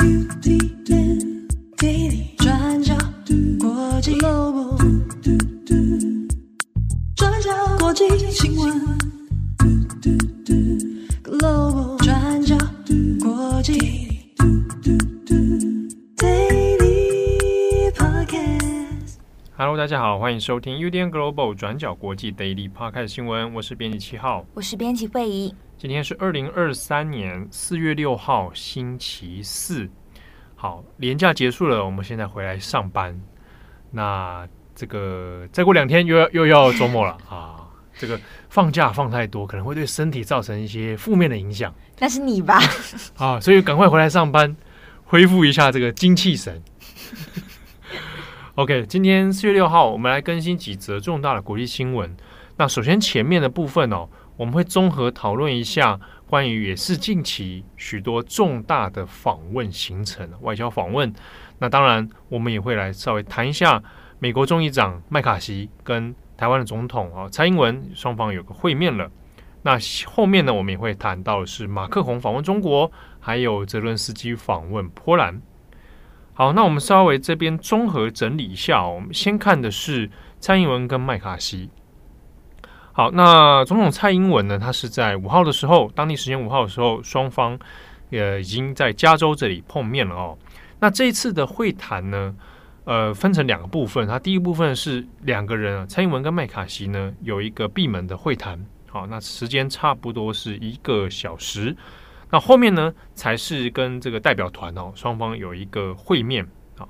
Hello，大家好，欢迎收听 UDN Global 转角国际 Daily Podcast 新闻，我是编辑七号，我是编辑惠仪。今天是二零二三年四月六号，星期四。好，年假结束了，我们现在回来上班。那这个再过两天又要又要周末了 啊！这个放假放太多，可能会对身体造成一些负面的影响。那是你吧？啊，所以赶快回来上班，恢复一下这个精气神。OK，今天四月六号，我们来更新几则重大的国际新闻。那首先前面的部分哦。我们会综合讨论一下关于也是近期许多重大的访问行程，外交访问。那当然，我们也会来稍微谈一下美国众议长麦卡锡跟台湾的总统啊蔡英文双方有个会面了。那后面呢，我们也会谈到是马克宏访问中国，还有泽伦斯基访问波兰。好，那我们稍微这边综合整理一下，我们先看的是蔡英文跟麦卡锡。好，那总统蔡英文呢？他是在五号的时候，当地时间五号的时候，双方呃已经在加州这里碰面了哦。那这一次的会谈呢，呃，分成两个部分。它第一部分是两个人，蔡英文跟麦卡锡呢有一个闭门的会谈。好，那时间差不多是一个小时。那后面呢，才是跟这个代表团哦，双方有一个会面。好，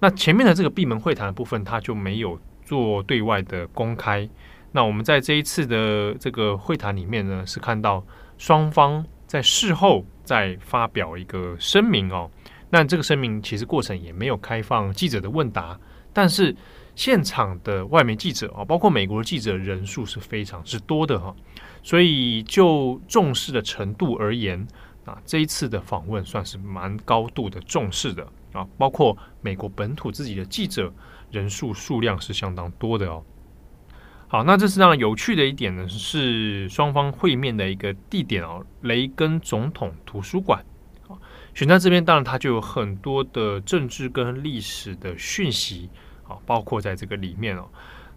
那前面的这个闭门会谈的部分，他就没有做对外的公开。那我们在这一次的这个会谈里面呢，是看到双方在事后再发表一个声明哦。那这个声明其实过程也没有开放记者的问答，但是现场的外媒记者啊，包括美国的记者人数是非常之多的哈。所以就重视的程度而言，啊，这一次的访问算是蛮高度的重视的啊。包括美国本土自己的记者人数数量是相当多的哦。好，那这是让有趣的一点呢，是双方会面的一个地点哦，雷根总统图书馆。好，选在这边，当然它就有很多的政治跟历史的讯息，啊，包括在这个里面哦。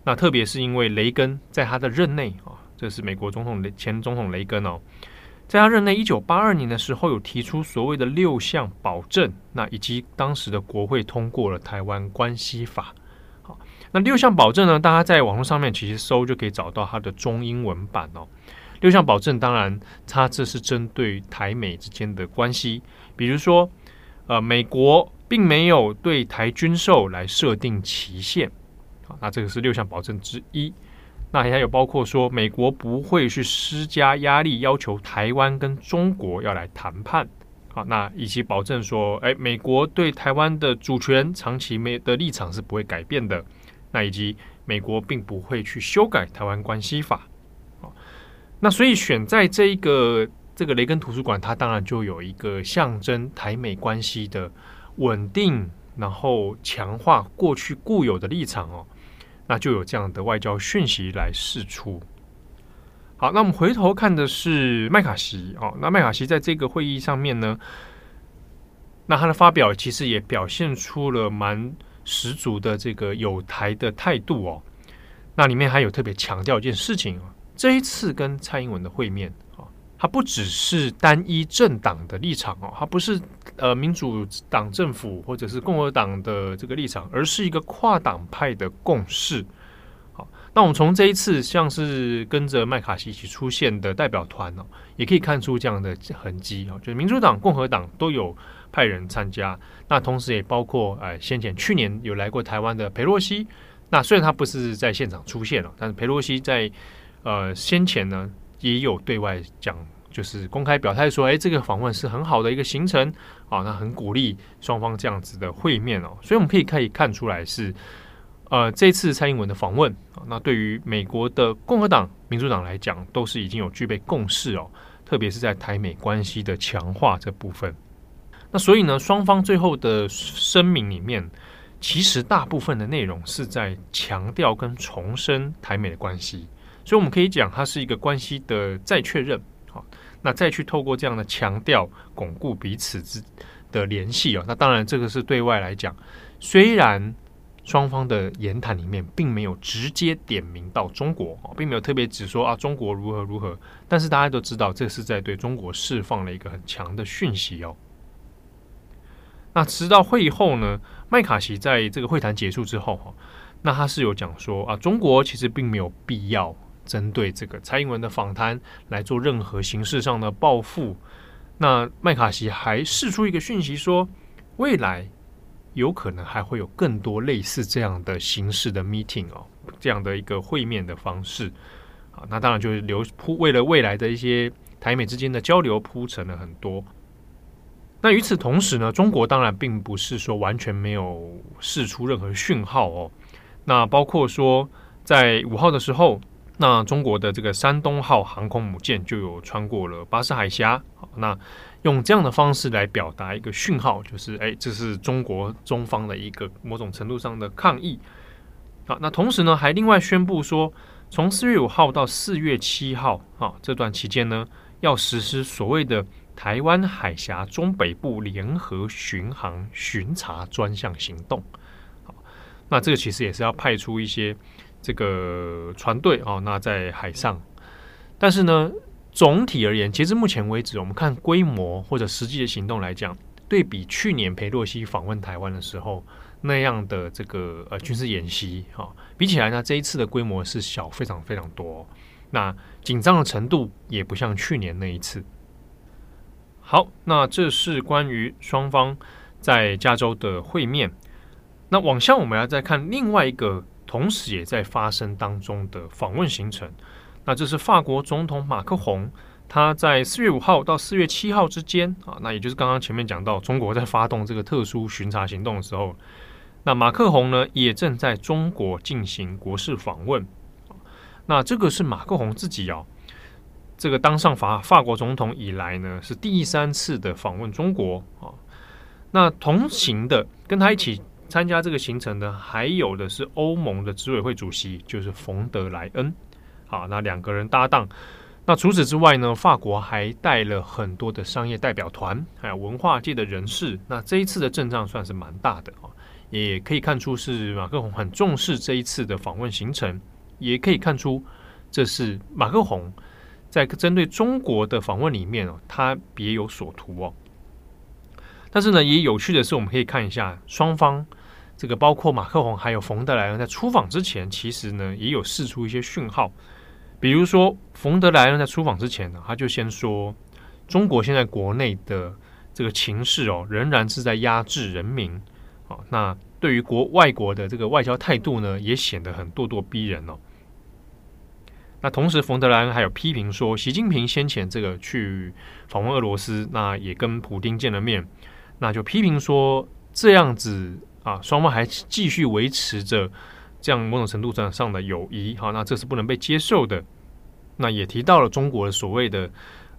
那特别是因为雷根在他的任内啊，这是美国总统雷前总统雷根哦，在他任内一九八二年的时候，有提出所谓的六项保证，那以及当时的国会通过了台湾关系法。那六项保证呢？大家在网络上面其实搜就可以找到它的中英文版哦。六项保证，当然它这是针对台美之间的关系，比如说，呃，美国并没有对台军售来设定期限，啊，那这个是六项保证之一。那还有包括说，美国不会去施加压力，要求台湾跟中国要来谈判，好，那以及保证说，哎，美国对台湾的主权长期没的立场是不会改变的。那以及美国并不会去修改台湾关系法，那所以选在这一个这个雷根图书馆，它当然就有一个象征台美关系的稳定，然后强化过去固有的立场哦，那就有这样的外交讯息来释出。好，那我们回头看的是麦卡锡哦，那麦卡锡在这个会议上面呢，那他的发表其实也表现出了蛮。十足的这个有台的态度哦，那里面还有特别强调一件事情啊，这一次跟蔡英文的会面啊，它不只是单一政党的立场哦，它不是呃民主党政府或者是共和党的这个立场，而是一个跨党派的共识。那我们从这一次像是跟着麦卡锡一起出现的代表团哦，也可以看出这样的痕迹啊，就是民主党、共和党都有。派人参加，那同时也包括呃，先前去年有来过台湾的裴洛西。那虽然他不是在现场出现了，但是裴洛西在呃先前呢也有对外讲，就是公开表态说，哎，这个访问是很好的一个行程啊，那很鼓励双方这样子的会面哦。所以我们可以可以看出来是呃这次蔡英文的访问，那对于美国的共和党、民主党来讲，都是已经有具备共识哦，特别是在台美关系的强化这部分。那所以呢，双方最后的声明里面，其实大部分的内容是在强调跟重申台美的关系，所以我们可以讲它是一个关系的再确认。好，那再去透过这样的强调，巩固彼此之的联系哦。那当然，这个是对外来讲，虽然双方的言谈里面并没有直接点名到中国，并没有特别指说啊中国如何如何，但是大家都知道，这是在对中国释放了一个很强的讯息哦。那直到会后呢，麦卡锡在这个会谈结束之后哈，那他是有讲说啊，中国其实并没有必要针对这个蔡英文的访谈来做任何形式上的报复。那麦卡锡还释出一个讯息说，未来有可能还会有更多类似这样的形式的 meeting 哦，这样的一个会面的方式啊，那当然就是留铺为了未来的一些台美之间的交流铺陈了很多。那与此同时呢，中国当然并不是说完全没有释出任何讯号哦。那包括说，在五号的时候，那中国的这个山东号航空母舰就有穿过了巴士海峡。好，那用这样的方式来表达一个讯号，就是哎，这是中国中方的一个某种程度上的抗议。啊，那同时呢，还另外宣布说，从四月五号到四月七号啊这段期间呢，要实施所谓的。台湾海峡中北部联合巡航巡查专项行动，好，那这个其实也是要派出一些这个船队哦，那在海上，但是呢，总体而言，截至目前为止，我们看规模或者实际的行动来讲，对比去年裴洛西访问台湾的时候那样的这个呃军事演习哈，比起来呢，这一次的规模是小非常非常多，那紧张的程度也不像去年那一次。好，那这是关于双方在加州的会面。那往下我们要再看另外一个同时也在发生当中的访问行程。那这是法国总统马克宏，他在四月五号到四月七号之间啊，那也就是刚刚前面讲到中国在发动这个特殊巡查行动的时候，那马克宏呢也正在中国进行国事访问。那这个是马克宏自己哦。这个当上法法国总统以来呢，是第三次的访问中国啊。那同行的跟他一起参加这个行程的，还有的是欧盟的执委会主席，就是冯德莱恩。好，那两个人搭档。那除此之外呢，法国还带了很多的商业代表团，还有文化界的人士。那这一次的阵仗算是蛮大的啊，也可以看出是马克宏很重视这一次的访问行程，也可以看出这是马克宏。在针对中国的访问里面哦，他别有所图哦。但是呢，也有趣的是，我们可以看一下双方这个，包括马克宏还有冯德莱恩在出访之前，其实呢也有释出一些讯号。比如说，冯德莱恩在出访之前呢，他就先说，中国现在国内的这个情势哦，仍然是在压制人民。好，那对于国外国的这个外交态度呢，也显得很咄咄逼人哦。那同时，冯德莱恩还有批评说，习近平先前这个去访问俄罗斯，那也跟普丁见了面，那就批评说这样子啊，双方还继续维持着这样某种程度上上的友谊，好，那这是不能被接受的。那也提到了中国的所谓的。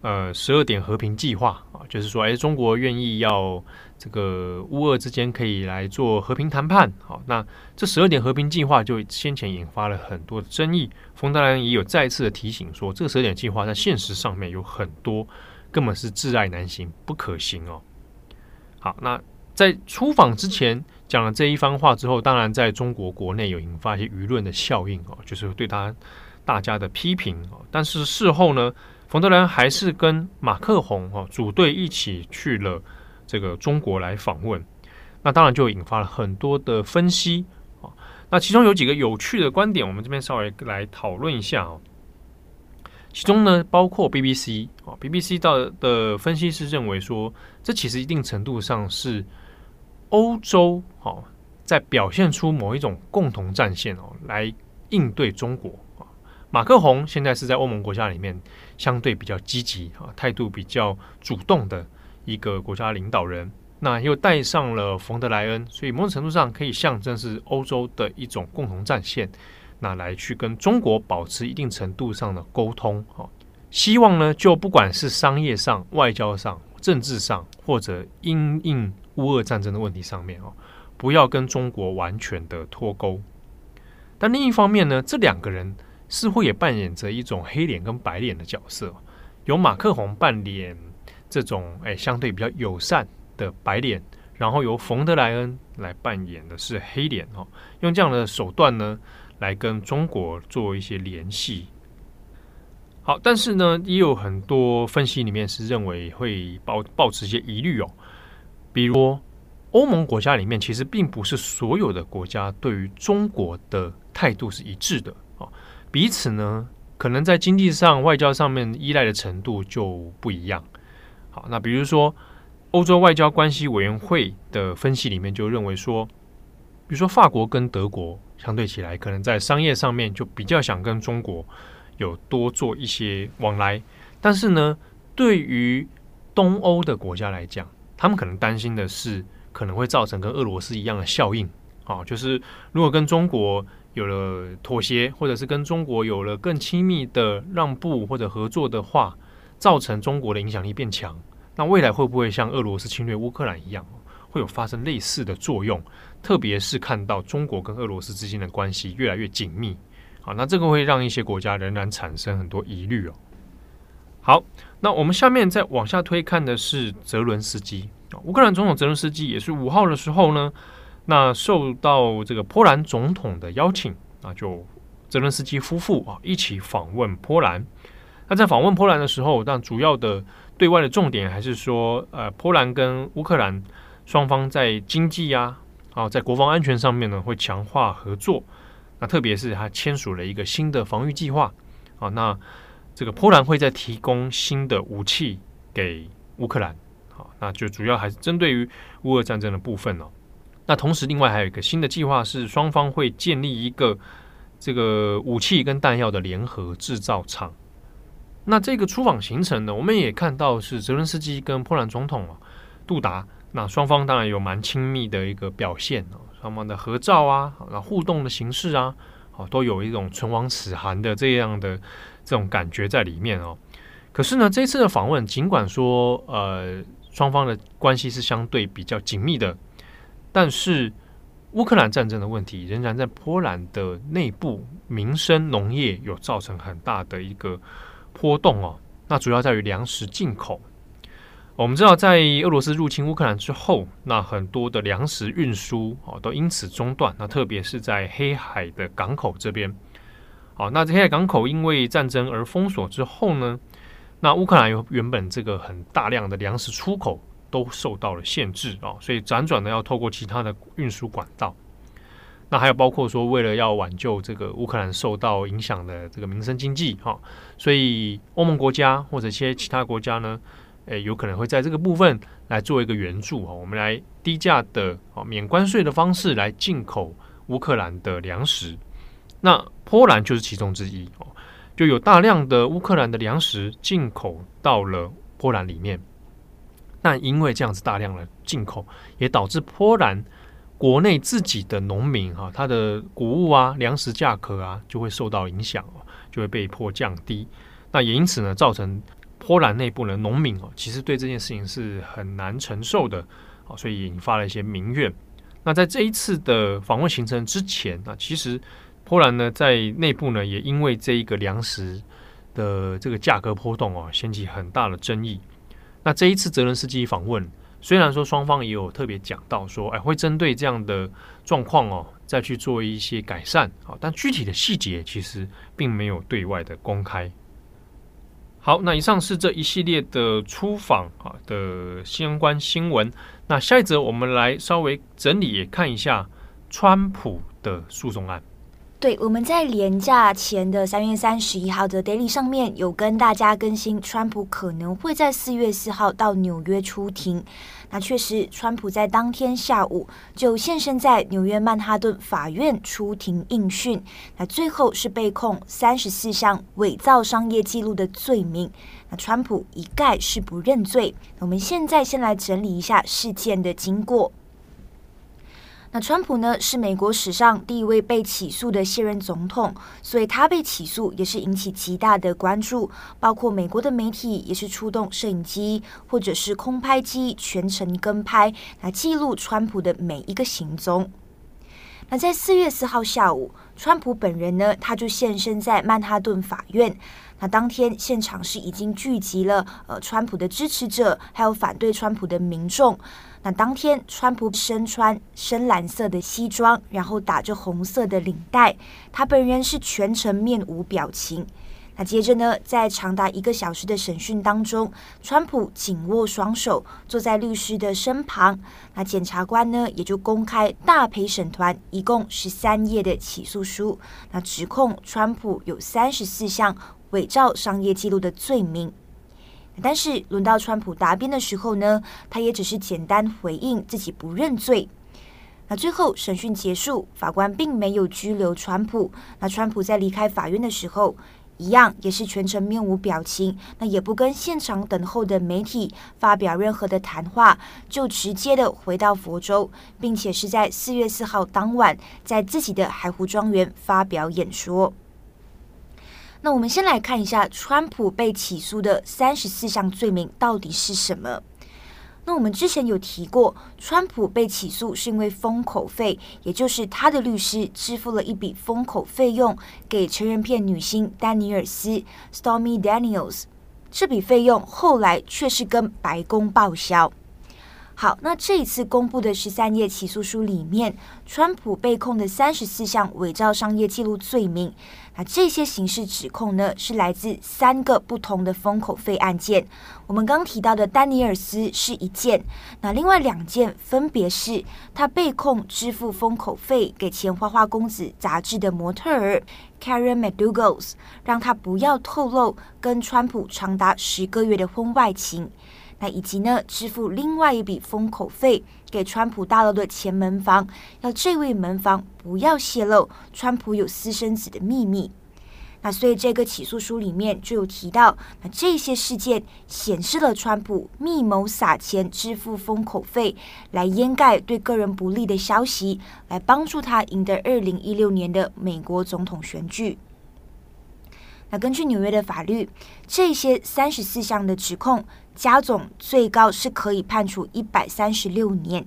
呃，十二点和平计划啊，就是说，哎，中国愿意要这个乌俄之间可以来做和平谈判。好，那这十二点和平计划就先前引发了很多的争议。冯德莱也有再次的提醒说，这个十二点计划在现实上面有很多根本是窒碍难行、不可行哦。好，那在出访之前讲了这一番话之后，当然在中国国内有引发一些舆论的效应哦，就是对他大家的批评哦。但是事后呢？冯德莱还是跟马克宏哦组队一起去了这个中国来访问，那当然就引发了很多的分析啊。那其中有几个有趣的观点，我们这边稍微来讨论一下哦。其中呢，包括 BBC 啊，BBC 到的分析师认为说，这其实一定程度上是欧洲哦在表现出某一种共同战线哦，来应对中国啊。马克宏现在是在欧盟国家里面相对比较积极啊，态度比较主动的一个国家领导人。那又带上了冯德莱恩，所以某种程度上可以象征是欧洲的一种共同战线，那来去跟中国保持一定程度上的沟通啊。希望呢，就不管是商业上、外交上、政治上，或者因应乌俄战争的问题上面哦，不要跟中国完全的脱钩。但另一方面呢，这两个人。似乎也扮演着一种黑脸跟白脸的角色，由马克宏扮演这种诶相对比较友善的白脸，然后由冯德莱恩来扮演的是黑脸哦，用这样的手段呢，来跟中国做一些联系。好，但是呢，也有很多分析里面是认为会抱抱持一些疑虑哦，比如欧盟国家里面，其实并不是所有的国家对于中国的态度是一致的哦，彼此呢，可能在经济上、外交上面依赖的程度就不一样。好，那比如说欧洲外交关系委员会的分析里面就认为说，比如说法国跟德国相对起来，可能在商业上面就比较想跟中国有多做一些往来，但是呢，对于东欧的国家来讲，他们可能担心的是可能会造成跟俄罗斯一样的效应啊，就是如果跟中国有了妥协，或者是跟中国有了更亲密的让步或者合作的话。造成中国的影响力变强，那未来会不会像俄罗斯侵略乌克兰一样，会有发生类似的作用？特别是看到中国跟俄罗斯之间的关系越来越紧密，好，那这个会让一些国家仍然产生很多疑虑哦。好，那我们下面再往下推看的是泽伦斯基，乌克兰总统泽伦斯基也是五号的时候呢，那受到这个波兰总统的邀请，那就泽伦斯基夫妇啊一起访问波兰。那在访问波兰的时候，但主要的对外的重点还是说，呃，波兰跟乌克兰双方在经济呀，啊，在国防安全上面呢，会强化合作。那特别是他签署了一个新的防御计划，啊，那这个波兰会再提供新的武器给乌克兰，好，那就主要还是针对于乌俄战争的部分哦。那同时，另外还有一个新的计划是，双方会建立一个这个武器跟弹药的联合制造厂。那这个出访行程呢，我们也看到是泽伦斯基跟波兰总统啊杜达，那双方当然有蛮亲密的一个表现哦，他们的合照啊，那互动的形式啊，哦，都有一种唇亡齿寒的这样的这种感觉在里面哦。可是呢，这次的访问，尽管说呃双方的关系是相对比较紧密的，但是乌克兰战争的问题仍然在波兰的内部民生农业有造成很大的一个。波动哦，那主要在于粮食进口。我们知道，在俄罗斯入侵乌克兰之后，那很多的粮食运输哦都因此中断。那特别是在黑海的港口这边，好，那这黑海港口因为战争而封锁之后呢，那乌克兰有原本这个很大量的粮食出口都受到了限制啊，所以辗转的要透过其他的运输管道。那还有包括说，为了要挽救这个乌克兰受到影响的这个民生经济哈，所以欧盟国家或者一些其他国家呢，诶，有可能会在这个部分来做一个援助哈，我们来低价的啊免关税的方式来进口乌克兰的粮食。那波兰就是其中之一哦，就有大量的乌克兰的粮食进口到了波兰里面。那因为这样子大量的进口，也导致波兰。国内自己的农民哈，他的谷物啊、粮食价格啊，就会受到影响哦，就会被迫降低。那也因此呢，造成波兰内部的农民哦，其实对这件事情是很难承受的，所以引发了一些民怨。那在这一次的访问行程之前啊，其实波兰呢在内部呢也因为这一个粮食的这个价格波动哦，掀起很大的争议。那这一次泽伦斯基访问。虽然说双方也有特别讲到说，哎，会针对这样的状况哦，再去做一些改善啊，但具体的细节其实并没有对外的公开。好，那以上是这一系列的出访啊的相关新闻。那下一则我们来稍微整理看一下川普的诉讼案。对，我们在连假前的三月三十一号的 Daily 上面有跟大家更新，川普可能会在四月四号到纽约出庭。那确实，川普在当天下午就现身在纽约曼哈顿法院出庭应讯。那最后是被控三十四项伪造商业记录的罪名。那川普一概是不认罪。我们现在先来整理一下事件的经过。那川普呢，是美国史上第一位被起诉的现任总统，所以他被起诉也是引起极大的关注，包括美国的媒体也是出动摄影机或者是空拍机全程跟拍来记录川普的每一个行踪。那在四月四号下午，川普本人呢，他就现身在曼哈顿法院。那当天现场是已经聚集了呃川普的支持者，还有反对川普的民众。那当天，川普身穿深蓝色的西装，然后打着红色的领带，他本人是全程面无表情。那接着呢，在长达一个小时的审讯当中，川普紧握双手坐在律师的身旁。那检察官呢，也就公开大陪审团一共十三页的起诉书，那指控川普有三十四项伪造商业记录的罪名。但是轮到川普答辩的时候呢，他也只是简单回应自己不认罪。那最后审讯结束，法官并没有拘留川普。那川普在离开法院的时候，一样也是全程面无表情，那也不跟现场等候的媒体发表任何的谈话，就直接的回到佛州，并且是在四月四号当晚，在自己的海湖庄园发表演说。那我们先来看一下，川普被起诉的三十四项罪名到底是什么？那我们之前有提过，川普被起诉是因为封口费，也就是他的律师支付了一笔封口费用给成人片女星丹尼尔斯 （Stormy Daniels），这笔费用后来却是跟白宫报销。好，那这一次公布的十三页起诉书里面，川普被控的三十四项伪造商业记录罪名，那这些刑事指控呢，是来自三个不同的封口费案件。我们刚提到的丹尼尔斯是一件，那另外两件分别是他被控支付封口费给前《花花公子》杂志的模特儿 Karen McDougal，s 让他不要透露跟川普长达十个月的婚外情。那以及呢，支付另外一笔封口费给川普大楼的前门房，要这位门房不要泄露川普有私生子的秘密。那所以这个起诉书里面就有提到，那这些事件显示了川普密谋撒钱支付封口费，来掩盖对个人不利的消息，来帮助他赢得二零一六年的美国总统选举。那根据纽约的法律，这些三十四项的指控。加总最高是可以判处一百三十六年，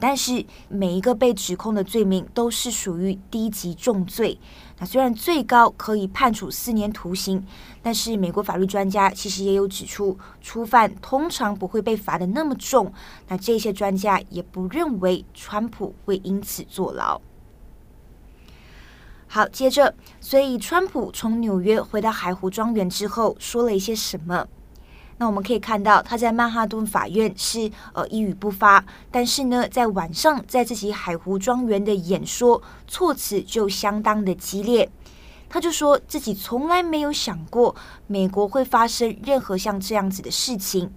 但是每一个被指控的罪名都是属于低级重罪。那虽然最高可以判处四年徒刑，但是美国法律专家其实也有指出，初犯通常不会被罚得那么重。那这些专家也不认为川普会因此坐牢。好，接着，所以川普从纽约回到海湖庄园之后，说了一些什么？那我们可以看到，他在曼哈顿法院是呃一语不发，但是呢，在晚上在自己海湖庄园的演说措辞就相当的激烈。他就说自己从来没有想过美国会发生任何像这样子的事情。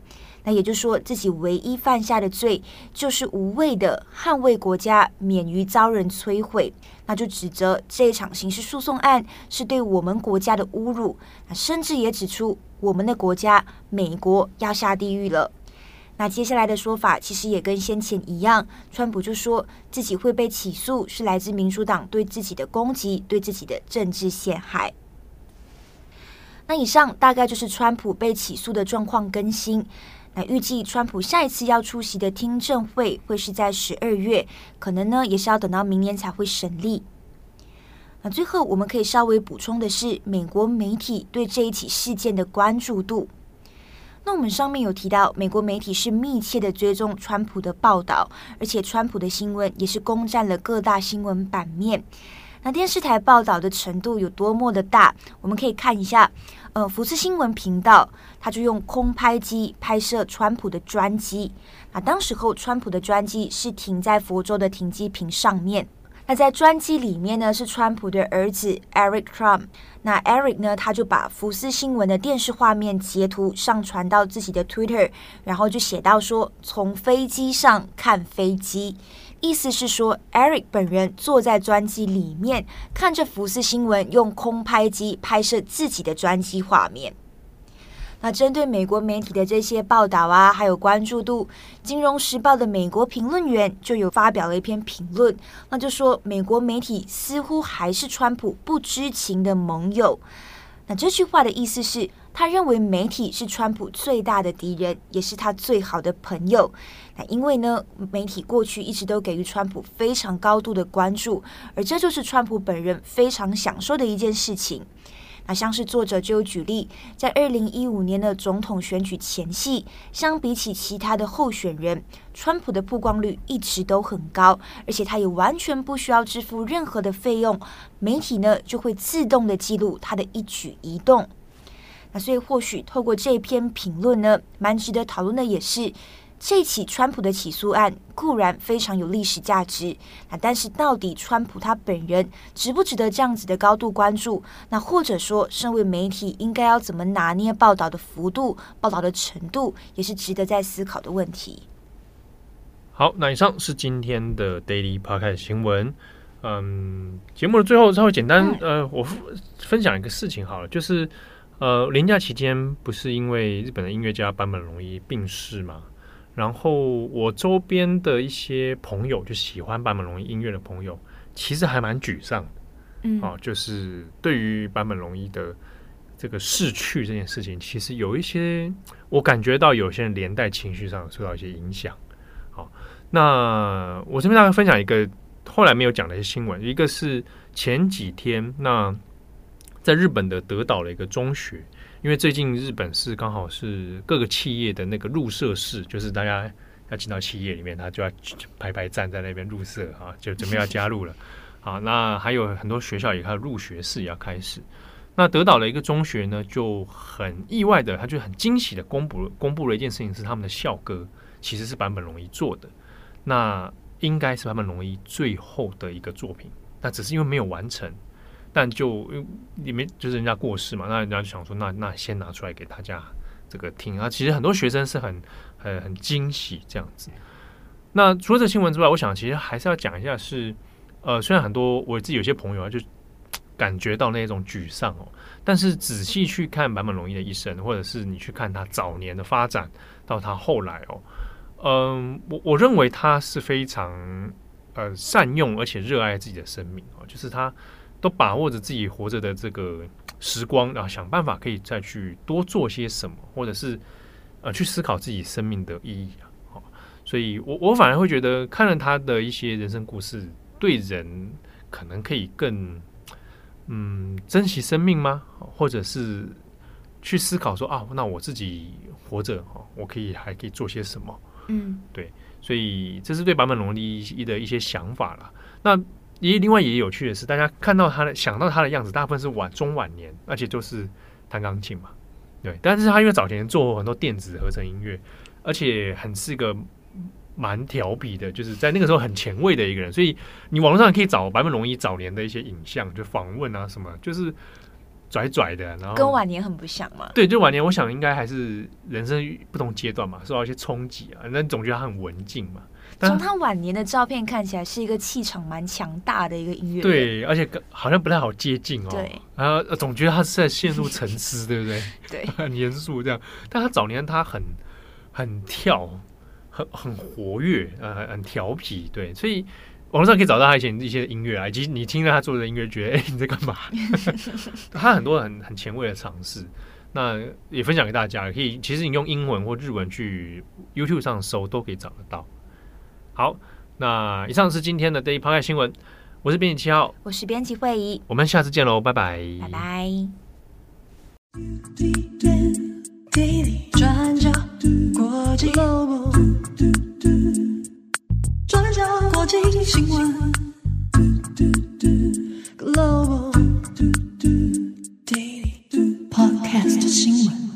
那也就是说，自己唯一犯下的罪就是无谓的捍卫国家免于遭人摧毁。那就指责这一场刑事诉讼案是对我们国家的侮辱。那甚至也指出我们的国家美国要下地狱了。那接下来的说法其实也跟先前一样，川普就说自己会被起诉是来自民主党对自己的攻击，对自己的政治陷害。那以上大概就是川普被起诉的状况更新。那预计川普下一次要出席的听证会会是在十二月，可能呢也是要等到明年才会审理。那最后我们可以稍微补充的是，美国媒体对这一起事件的关注度。那我们上面有提到，美国媒体是密切的追踪川普的报道，而且川普的新闻也是攻占了各大新闻版面。那电视台报道的程度有多么的大？我们可以看一下。呃，福斯新闻频道，他就用空拍机拍摄川普的专机。那当时候，川普的专机是停在佛州的停机坪上面。那在专机里面呢，是川普的儿子 Eric Trump。那 Eric 呢，他就把福斯新闻的电视画面截图上传到自己的 Twitter，然后就写到说：“从飞机上看飞机。”意思是说，Eric 本人坐在专机里面，看着福斯新闻用空拍机拍摄自己的专机画面。那针对美国媒体的这些报道啊，还有关注度，《金融时报》的美国评论员就有发表了一篇评论，那就说美国媒体似乎还是川普不知情的盟友。那这句话的意思是，他认为媒体是川普最大的敌人，也是他最好的朋友。那因为呢，媒体过去一直都给予川普非常高度的关注，而这就是川普本人非常享受的一件事情。那像是作者就有举例，在二零一五年的总统选举前夕，相比起其他的候选人，川普的曝光率一直都很高，而且他也完全不需要支付任何的费用，媒体呢就会自动的记录他的一举一动。那所以或许透过这篇评论呢，蛮值得讨论的也是。这起川普的起诉案固然非常有历史价值，那但是到底川普他本人值不值得这样子的高度关注？那或者说，身为媒体应该要怎么拿捏报道的幅度、报道的程度，也是值得在思考的问题。好，那以上是今天的 Daily Podcast 新闻。嗯，节目的最后稍微简单，嗯、呃，我分享一个事情好了，就是呃，年假期间不是因为日本的音乐家坂本龙一病逝嘛？然后我周边的一些朋友，就喜欢坂本龙一音乐的朋友，其实还蛮沮丧的。嗯，啊，就是对于坂本龙一的这个逝去这件事情，其实有一些我感觉到有些人连带情绪上受到一些影响。好，那我这边大概分享一个后来没有讲的一些新闻，一个是前几天那在日本的德岛的一个中学。因为最近日本是刚好是各个企业的那个入社式，就是大家要进到企业里面，他就要排排站在那边入社啊，就准备要加入了。好，那还有很多学校也开始入学式要开始。那德岛的一个中学呢，就很意外的，他就很惊喜的公布公布了一件事情，是他们的校歌其实是坂本龙一做的，那应该是坂本龙一最后的一个作品，那只是因为没有完成。但就里面就是人家过世嘛，那人家就想说，那那先拿出来给大家这个听啊。其实很多学生是很很很惊喜这样子。那除了这新闻之外，我想其实还是要讲一下是，呃，虽然很多我自己有些朋友啊，就感觉到那种沮丧哦，但是仔细去看坂本龙一的一生，或者是你去看他早年的发展到他后来哦，嗯、我我认为他是非常呃善用而且热爱自己的生命哦，就是他。都把握着自己活着的这个时光，然后想办法可以再去多做些什么，或者是呃去思考自己生命的意义啊。好，所以我我反而会觉得看了他的一些人生故事，对人可能可以更嗯珍惜生命吗？或者是去思考说啊，那我自己活着哦，我可以还可以做些什么？嗯，对，所以这是对坂本龙一的一些想法了。那。也另外也有趣的是，大家看到他的想到他的样子，大部分是晚中晚年，而且就是弹钢琴嘛，对。但是他因为早前做很多电子合成音乐，而且很是个蛮调皮的，就是在那个时候很前卫的一个人，所以你网络上可以找坂本龙一早年的一些影像，就访问啊什么，就是拽拽的，然后跟晚年很不像嘛。对，就晚年，我想应该还是人生不同阶段嘛，受到一些冲击啊，那总觉得他很文静嘛。从他晚年的照片看起来，是一个气场蛮强大的一个音乐人。对，而且好像不太好接近哦。对，然后总觉得他是在陷入沉思，对不对？对，很严肃这样。但他早年他很很跳，很很活跃，呃，很很调皮。对，所以网络上可以找到他以前一些音乐啊，以及你听到他做的音乐，觉得哎，你在干嘛？他很多很很前卫的尝试，那也分享给大家。可以，其实你用英文或日文去 YouTube 上搜，都可以找得到。好，那以上是今天的 Daily Podcast 新闻，我是编辑七号，我是编辑惠仪，我们下次见喽，拜拜，拜拜。滴滴转角，国际 Global 转角国际新闻，Global Daily Podcast 新闻。